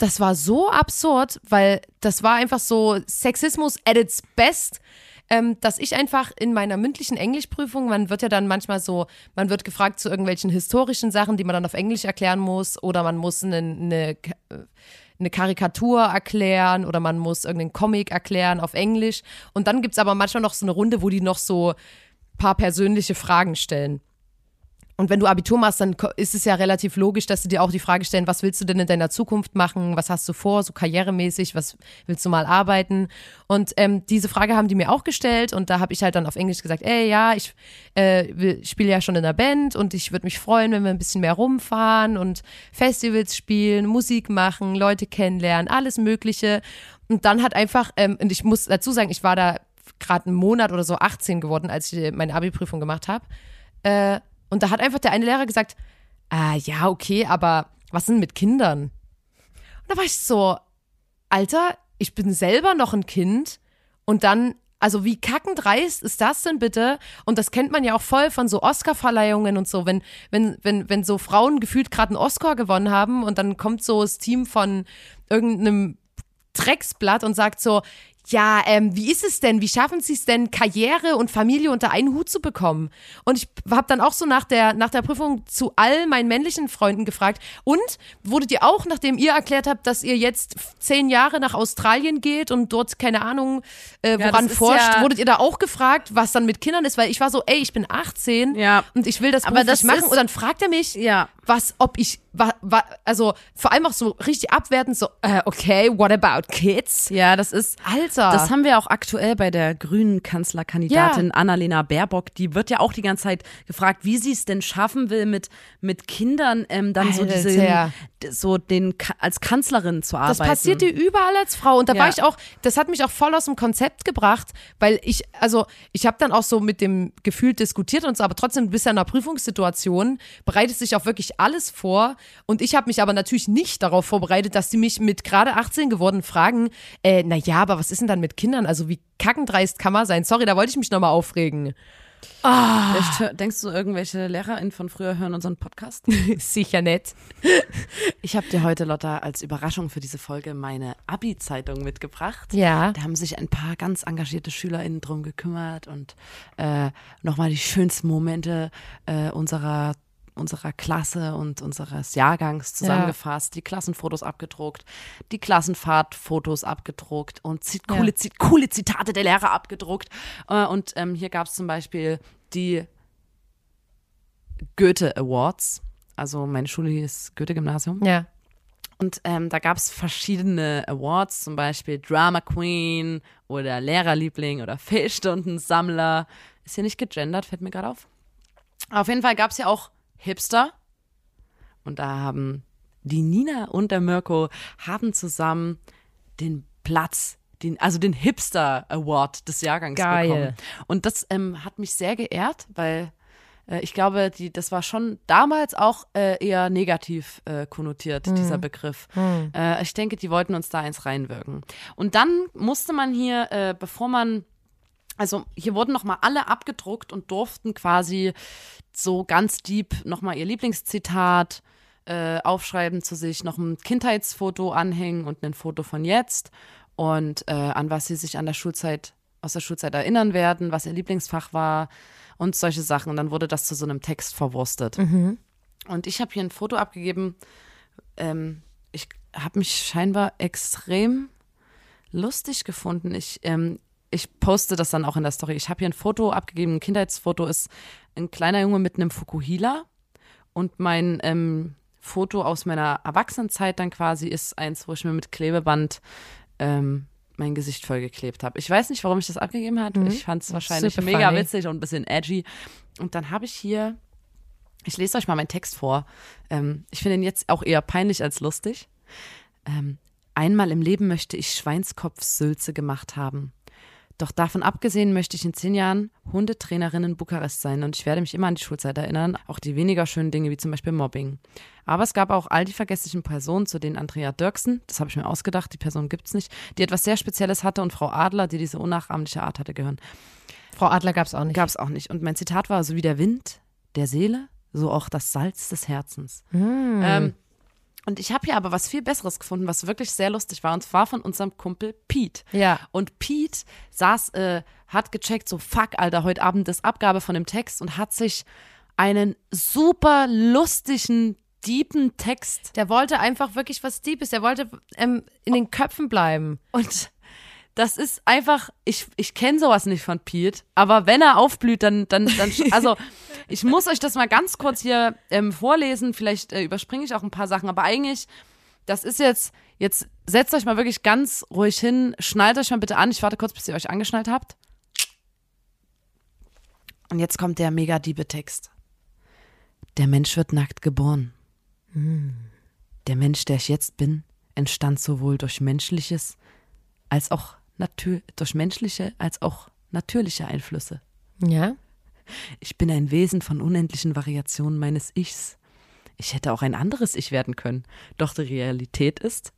das war so absurd, weil das war einfach so Sexismus at its best, ähm, dass ich einfach in meiner mündlichen Englischprüfung, man wird ja dann manchmal so, man wird gefragt zu irgendwelchen historischen Sachen, die man dann auf Englisch erklären muss, oder man muss eine, eine, eine Karikatur erklären oder man muss irgendeinen Comic erklären auf Englisch. Und dann gibt's aber manchmal noch so eine Runde, wo die noch so paar persönliche Fragen stellen. Und wenn du Abitur machst, dann ist es ja relativ logisch, dass sie dir auch die Frage stellen, was willst du denn in deiner Zukunft machen? Was hast du vor, so karrieremäßig? Was willst du mal arbeiten? Und ähm, diese Frage haben die mir auch gestellt und da habe ich halt dann auf Englisch gesagt, ey, ja, ich äh, spiele ja schon in der Band und ich würde mich freuen, wenn wir ein bisschen mehr rumfahren und Festivals spielen, Musik machen, Leute kennenlernen, alles Mögliche. Und dann hat einfach, ähm, und ich muss dazu sagen, ich war da gerade einen Monat oder so 18 geworden, als ich meine Abi-Prüfung gemacht habe. Äh, und da hat einfach der eine Lehrer gesagt, ah, ja, okay, aber was denn mit Kindern? Und da war ich so, Alter, ich bin selber noch ein Kind und dann, also wie kackendreist ist das denn bitte? Und das kennt man ja auch voll von so Oscar-Verleihungen und so, wenn, wenn, wenn, wenn so Frauen gefühlt gerade einen Oscar gewonnen haben und dann kommt so das Team von irgendeinem Drecksblatt und sagt so, ja, ähm, wie ist es denn? Wie schaffen Sie es denn, Karriere und Familie unter einen Hut zu bekommen? Und ich habe dann auch so nach der, nach der Prüfung zu all meinen männlichen Freunden gefragt. Und wurdet ihr auch, nachdem ihr erklärt habt, dass ihr jetzt zehn Jahre nach Australien geht und dort, keine Ahnung, äh, Ja, woran ist forscht, ja- wurdet ihr da auch gefragt, was dann mit Kindern ist? Weil ich war so, ey, ich bin 18 Ja. und ich will das Aber beruflich das machen. Und dann fragt er mich, Ja. was, ob ich, wa, wa, also vor allem auch so richtig abwertend, so, äh, okay, what about kids? Ja, das ist. Alter. Das haben wir auch aktuell bei der grünen Kanzlerkandidatin Annalena Baerbock. Die wird ja auch die ganze Zeit gefragt, wie sie es denn schaffen will, mit, mit Kindern ähm, dann so Alter. diese, so den als Kanzlerin zu arbeiten. Das passiert dir überall als Frau. Und da Ja. war ich auch, das hat mich auch voll aus dem Konzept gebracht, weil ich, also ich habe dann auch so mit dem Gefühl diskutiert und so, aber trotzdem du bist ja in einer Prüfungssituation, bereitet sich auf wirklich alles vor. Und ich habe mich aber natürlich nicht darauf vorbereitet, dass die mich mit gerade 18 geworden fragen, äh, na ja, aber was ist denn dann mit Kindern? Also wie kackendreist kann man sein? Sorry, da wollte ich mich nochmal aufregen. Vielleicht hör- denkst du, irgendwelche LehrerInnen von früher hören unseren Podcast? [LAUGHS] Sicher nett. [LAUGHS] Ich habe dir heute, Lotta, als Überraschung für diese Folge meine Abi-Zeitung mitgebracht. Ja. Da haben sich ein paar ganz engagierte SchülerInnen drum gekümmert und äh, nochmal die schönsten Momente äh, unserer unserer Klasse und unseres Jahrgangs zusammengefasst, die Klassenfotos abgedruckt, die Klassenfahrtfotos abgedruckt und zi Ja. coole, coole Zitate der Lehrer abgedruckt. Äh, und ähm, hier gab es zum Beispiel die Goethe Awards. Also meine Schule hieß Goethe-Gymnasium. Ja. Und ähm, da gab es verschiedene Awards, zum Beispiel Drama Queen oder Lehrerliebling oder Fehlstundensammler. Ist hier nicht gegendert, fällt mir gerade auf. Auf jeden Fall gab es ja auch Hipster. Und da haben die Nina und der Mirko haben zusammen den Platz, den, also den Hipster Award des Jahrgangs Geil. bekommen. Und das ähm, hat mich sehr geehrt, weil äh, ich glaube, die, das war schon damals auch äh, eher negativ äh, konnotiert, dieser Begriff. Äh, ich denke, die wollten uns da eins reinwirken. Und dann musste man hier, äh, bevor man also hier wurden nochmal alle abgedruckt und durften quasi so ganz deep nochmal ihr Lieblingszitat äh, aufschreiben zu sich, noch ein Kindheitsfoto anhängen und ein Foto von jetzt und äh, an was sie sich an der Schulzeit, aus der Schulzeit erinnern werden, was ihr Lieblingsfach war und solche Sachen. Und dann wurde das zu so einem Text verwurstet. Und ich habe hier ein Foto abgegeben. Ähm, ich habe mich scheinbar extrem lustig gefunden. Ich, ähm, ich poste das dann auch in der Story. Ich habe hier ein Foto abgegeben, ein Kindheitsfoto ist ein kleiner Junge mit einem Fukuhila und mein ähm, Foto aus meiner Erwachsenenzeit dann quasi ist eins, wo ich mir mit Klebeband ähm, mein Gesicht vollgeklebt habe. Ich weiß nicht, warum ich das abgegeben habe. Mhm. Ich fand es wahrscheinlich Super mega funny. witzig und ein bisschen edgy. Und dann habe ich hier, ich lese euch mal meinen Text vor. Ähm, ich finde ihn jetzt auch eher peinlich als lustig. Ähm, einmal im Leben möchte ich Schweinskopfsülze gemacht haben. Doch davon abgesehen möchte ich in zehn Jahren Hundetrainerin in Bukarest sein und ich werde mich immer an die Schulzeit erinnern, auch die weniger schönen Dinge wie zum Beispiel Mobbing. Aber es gab auch all die vergesslichen Personen, zu denen Andrea Dirksen, das habe ich mir ausgedacht, die Person gibt's nicht, die etwas sehr Spezielles hatte und Frau Adler, die diese unnachahmliche Art hatte, gehören. Frau Adler gab es auch nicht. Gab's auch nicht. Und mein Zitat war, so wie der Wind der Seele, so auch das Salz des Herzens. Ähm, und ich habe hier aber was viel Besseres gefunden, was wirklich sehr lustig war, und zwar von unserem Kumpel Pete. Ja. Und Pete saß, äh, hat gecheckt, so fuck, Alter, heute Abend ist Abgabe von dem Text und hat sich einen super lustigen, deepen Text Der wollte einfach wirklich was Deepes. Der wollte ähm, in den Köpfen bleiben. und das ist einfach, ich, ich kenne sowas nicht von Pete, aber wenn er aufblüht, dann, dann, dann, also ich muss euch das mal ganz kurz hier ähm, vorlesen, vielleicht äh, überspringe ich auch ein paar Sachen, aber eigentlich, das ist jetzt, jetzt setzt euch mal wirklich ganz ruhig hin, schnallt euch mal bitte an, ich warte kurz, bis ihr euch angeschnallt habt. Und jetzt kommt der mega diebe Text. Der Mensch wird nackt geboren. Der Mensch, der ich jetzt bin, entstand sowohl durch menschliches als auch natür durch menschliche als auch natürliche Einflüsse. Ja. Ich bin ein Wesen von unendlichen Variationen meines Ichs. Ich hätte auch ein anderes Ich werden können. Doch die Realität ist,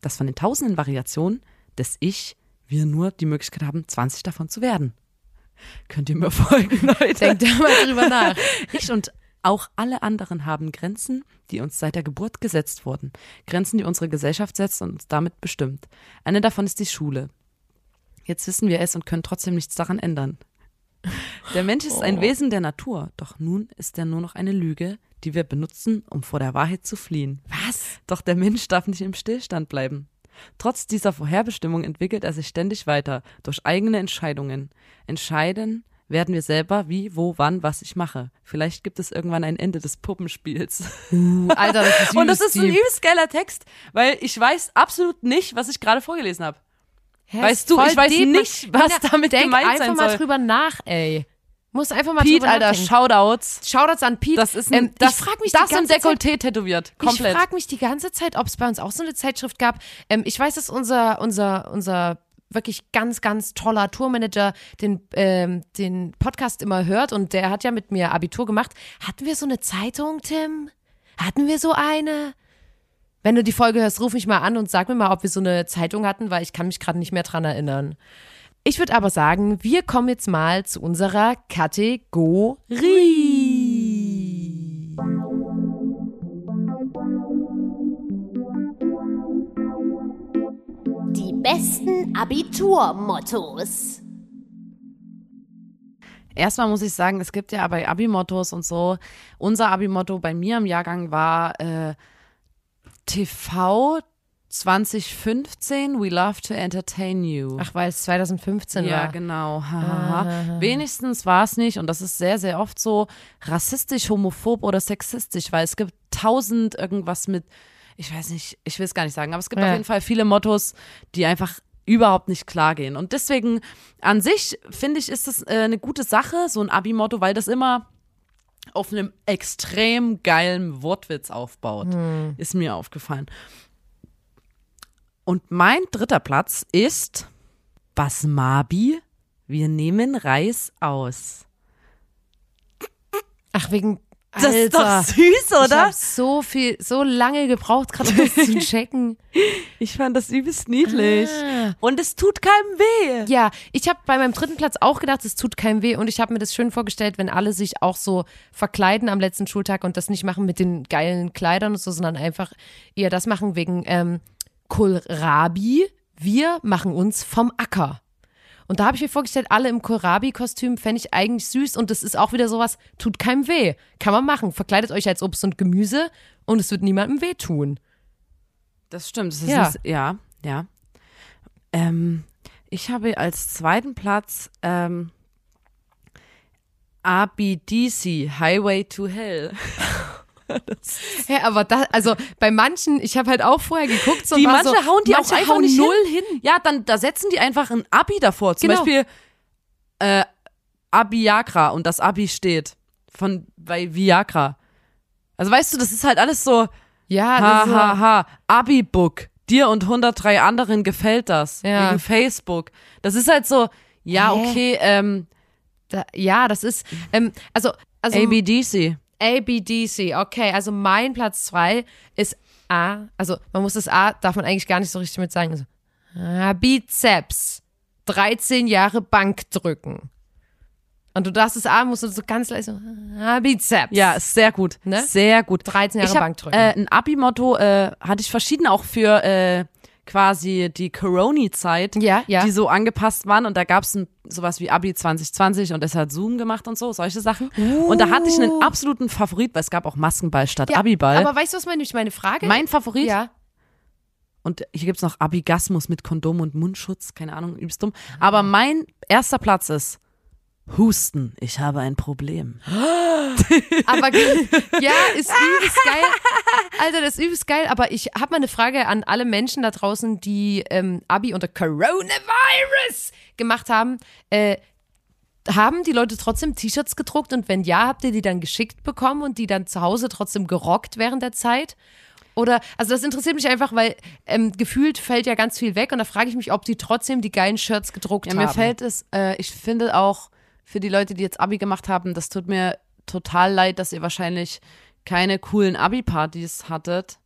dass von den tausenden Variationen des Ich wir nur die Möglichkeit haben, 20 davon zu werden. Könnt ihr mir [LAUGHS] folgen, Leute? Denk da mal drüber nach. [LAUGHS] Ich und auch alle anderen haben Grenzen, die uns seit der Geburt gesetzt wurden. Grenzen, die unsere Gesellschaft setzt und uns damit bestimmt. Eine davon ist die Schule. Jetzt wissen wir es und können trotzdem nichts daran ändern. Der Mensch ist ein Wesen der Natur, doch nun ist er nur noch eine Lüge, die wir benutzen, um vor der Wahrheit zu fliehen. Was? Doch der Mensch darf nicht im Stillstand bleiben. Trotz dieser Vorherbestimmung entwickelt er sich ständig weiter, durch eigene Entscheidungen. Entscheiden werden wir selber, wie, wo, wann, was ich mache. Vielleicht gibt es irgendwann ein Ende des Puppenspiels. Alter, das ist [LAUGHS] Und das ist ein übelst geiler Text, weil ich weiß absolut nicht, was ich gerade vorgelesen habe. Hä, Weißt du, ich weiß deep. nicht, was Nina, damit denk gemeint einfach sein mal soll. drüber nach, ey. Muss einfach mal Pete, drüber Alter, nachdenken. Shoutouts. Shoutouts an Pete. Das ist ein, ähm, das, ich frag mich das die ganze Zeit, Dekolleté tätowiert. Komplett. Ich frage mich die ganze Zeit, ob es bei uns auch so eine Zeitschrift gab. Ähm, ich weiß, dass unser, unser, unser wirklich ganz, ganz toller Tourmanager den, ähm, den Podcast immer hört und der hat ja mit mir Abitur gemacht. Hatten wir so eine Zeitung, Tim? Hatten wir so eine? Wenn du die Folge hörst, ruf mich mal an und sag mir mal, ob wir so eine Zeitung hatten, weil ich kann mich gerade nicht mehr dran erinnern. Ich würde aber sagen, wir kommen jetzt mal zu unserer Kategorie. Die besten Abiturmottos. Erstmal muss ich sagen, es gibt ja bei Abi-Mottos und so, unser Abi-Motto bei mir im Jahrgang war äh, TV 2015, we love to entertain you. Ach, weil es 2015 ja, war. genau. Hahaha. Wenigstens war es nicht, und das ist sehr, sehr oft so, rassistisch, homophob oder sexistisch, weil es gibt tausend irgendwas mit, ich weiß nicht, ich will es gar nicht sagen, aber es gibt Ja. auf jeden Fall viele Mottos, die einfach überhaupt nicht klar gehen. Und deswegen an sich finde ich, ist das äh, eine gute Sache, so ein Abi-Motto, weil das immer auf einem extrem geilen Wortwitz aufbaut. Ist mir aufgefallen. Und mein dritter Platz ist Basmabi. Wir nehmen Reis aus. Ach, wegen. Das Alter. ist doch süß, Ich oder? habe so viel, so lange gebraucht, gerade um das zu [LAUGHS] checken. Ich fand das übelst niedlich. Ah. Und es tut keinem weh. Ja, ich habe bei meinem dritten Platz auch gedacht, es tut keinem weh und ich habe mir das schön vorgestellt, wenn alle sich auch so verkleiden am letzten Schultag und das nicht machen mit den geilen Kleidern und so, sondern einfach eher das machen wegen ähm, Kohlrabi. Wir machen uns vom Acker. Und da habe ich mir vorgestellt, alle im Kohlrabi-Kostüm fände ich eigentlich süß und das ist auch wieder sowas, tut keinem weh. Kann man machen. Verkleidet euch als Obst und Gemüse und es wird niemandem wehtun. Das stimmt. Das ist Ja. süß. ja, ja. Ähm, Ich habe als zweiten Platz ähm, ABDC, Highway to Hell. [LAUGHS] [LAUGHS] Hä, aber da, also bei manchen, ich habe halt auch vorher geguckt, so Die manche so, hauen die manche auch einfach hauen nicht null hin. hin. Ja, dann da setzen die einfach ein Abi davor. Zum Genau. Beispiel äh, Abiagra und das Abi steht von bei Viagra. Also weißt du, das ist halt alles so Ja, ha das ha ha Abi-Book. Dir und 103 anderen gefällt das Ja. wegen Facebook. Das ist halt so, ja Hä? okay, ähm, da, ja, das ist, ähm, also, also ABDC. ABDC, okay, also mein Platz zwei ist A, also man muss das A, darf man eigentlich gar nicht so richtig mit sagen. Also, ah, Bizeps, 13 Jahre Bank drücken. Und du darfst das A, musst du so ganz leise, ah, Bizeps. Ja, sehr gut. Ne? Sehr gut. 13 Jahre hab, Bank drücken. Äh, ein Abi-Motto äh, hatte ich verschieden auch für äh, quasi die Corona-Zeit, Ja, ja. die so angepasst waren. Und da gab es sowas wie Abi 2020 und es hat Zoom gemacht und so, solche Sachen. Und da hatte ich einen absoluten Favorit, weil es gab auch Maskenball statt ja, Abiball. Aber weißt du, was meine, meine Frage mein Favorit, Ja. und hier gibt's noch Abigasmus mit Kondom und Mundschutz, keine Ahnung, übelst dumm. Aber mein erster Platz ist Husten, ich habe ein Problem. [GASPS] Aber ja, ist übelst geil. Alter, das ist übelst geil. Aber ich habe mal eine Frage an alle Menschen da draußen, die ähm, Abi unter Coronavirus gemacht haben. Äh, haben die Leute trotzdem T-Shirts gedruckt und wenn ja, habt ihr die dann geschickt bekommen und die dann zu Hause trotzdem gerockt während der Zeit? Oder, also das interessiert mich einfach, weil ähm, gefühlt fällt ja ganz viel weg und da frage ich mich, ob die trotzdem die geilen Shirts gedruckt Ja, haben. mir fällt es, äh, ich finde auch für die Leute, die jetzt Abi gemacht haben, das tut mir total leid, dass ihr wahrscheinlich keine coolen Abi-Partys hattet,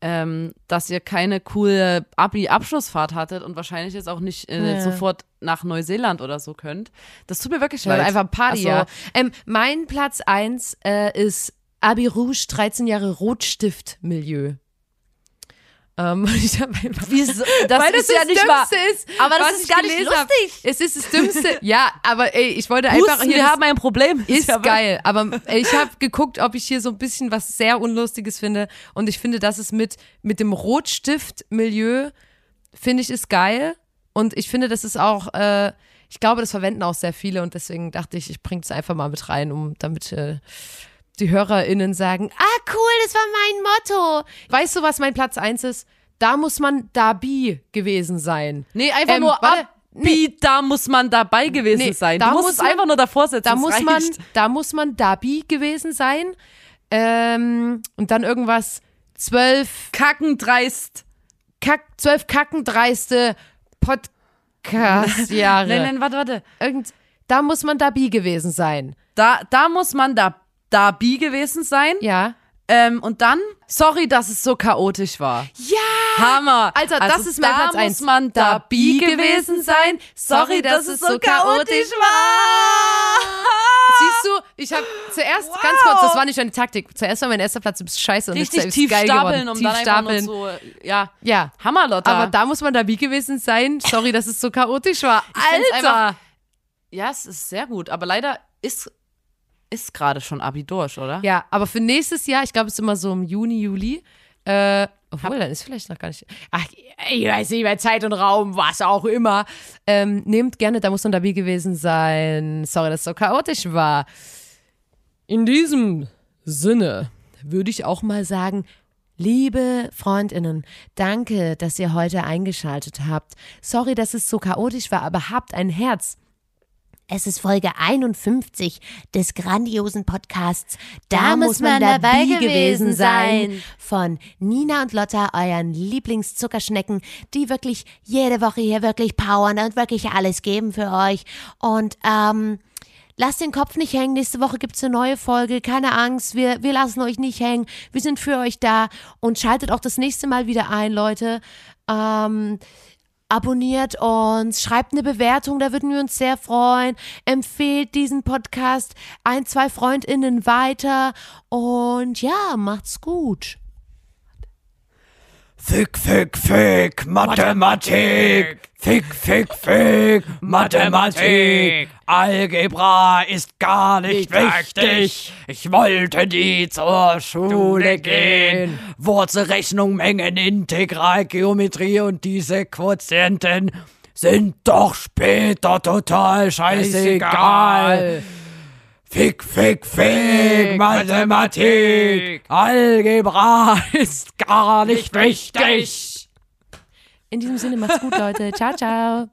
ähm, dass ihr keine coole Abi-Abschlussfahrt hattet und wahrscheinlich jetzt auch nicht äh, Ja. sofort nach Neuseeland oder so könnt. Das tut mir wirklich leid. einfach Party, ja. Ähm, mein Platz 1 äh, ist Abi Rouge, 13 Jahre Rotstift-Milieu. Ähm, [LAUGHS] ich hab einfach, Wieso? [LAUGHS] Das weil ist das ja nicht Dümmste wahr. ist, Aber das ist gar nicht gelesen hab. lustig. Es ist das Dümmste. [LAUGHS] ja, aber ey, ich wollte einfach Husten, hier. wir haben ein Problem. ist ja geil, aber ich habe geguckt, ob ich hier so ein bisschen was sehr Unlustiges finde. Und ich finde, das ist mit, mit dem Rotstift-Milieu, finde ich, ist geil. Und ich finde, das ist auch, äh, ich glaube, das verwenden auch sehr viele. Und deswegen dachte ich, ich bringe es einfach mal mit rein, um damit äh, die HörerInnen sagen, ah, cool, das war mein Motto. Weißt du, was mein Platz 1 ist? Da muss man Dabi gewesen sein. Nee, einfach Ähm, nur warte, Abi, da muss man dabei gewesen Nee, sein. da Du musst muss es man- einfach nur davor setzen. da muss man, reicht. da muss man Dabi gewesen sein. Ähm, und dann irgendwas zwölf Kacken dreist. Kack, zwölf kackendreiste Podcast-Jahre. [LAUGHS] Nein, nein, warte, warte. Irgend, da muss man Dabi gewesen sein. Da, da muss man da, da bi gewesen sein. Ja. Ähm, und dann, sorry, dass es so chaotisch war. Ja! Hammer. Alter, das ist mein da Platz muss eins. man da bi gewesen sein. Sorry, dass es so chaotisch war. Siehst du, ich habe zuerst, ganz kurz, das war nicht eine Taktik. Zuerst war mein erster Platz, du bist scheiße und Richtig jetzt tief geil stapeln, geworden. um tief dann stapeln. so, ja, Ja. Hammer, Lotta. Aber da muss man Dabi gewesen sein. Sorry, dass es so chaotisch war. Find's einfach- Alter. Ja, es ist sehr gut, aber leider ist, ist gerade schon Abi durch, oder? Ja, aber für nächstes Jahr, ich glaube, es ist immer so im Juni, Juli. Äh, obwohl, dann ist vielleicht noch gar nicht. Ach, ich weiß nicht, bei Zeit und Raum, was auch immer. Ähm, nehmt gerne, da muss man dabei gewesen sein. Sorry, dass es so chaotisch war. In diesem Sinne würde ich auch mal sagen, Liebe Freundinnen, danke, dass ihr heute eingeschaltet habt. Sorry, dass es so chaotisch war, aber habt ein Herz. Es ist Folge 51 des grandiosen Podcasts. Da, muss man, dabei gewesen sein. Von Nina und Lotta, euren Lieblingszuckerschnecken, die wirklich jede Woche hier wirklich powern und wirklich alles geben für euch. Und ähm, lasst den Kopf nicht hängen. Nächste Woche gibt's eine neue Folge. Keine Angst, wir, wir lassen euch nicht hängen. Wir sind für euch da. Und schaltet auch das nächste Mal wieder ein, Leute. Ähm, Abonniert uns, schreibt eine Bewertung, da würden wir uns sehr freuen. Empfehlt diesen Podcast ein, zwei FreundInnen weiter und ja, macht's gut. Fick, fick, fick, Mathematik. Fick, fick, fick, Mathematik. Algebra ist gar nicht wichtig. Ich wollte nie zur Schule gehen. Wurzelrechnung, Mengen, Integral, Geometrie und diese Quotienten sind doch später total scheißegal. Fick, fick, fick, Mathematik. Algebra [LAUGHS] ist gar nicht wichtig. In diesem Sinne, macht's gut, Leute. Ciao, ciao.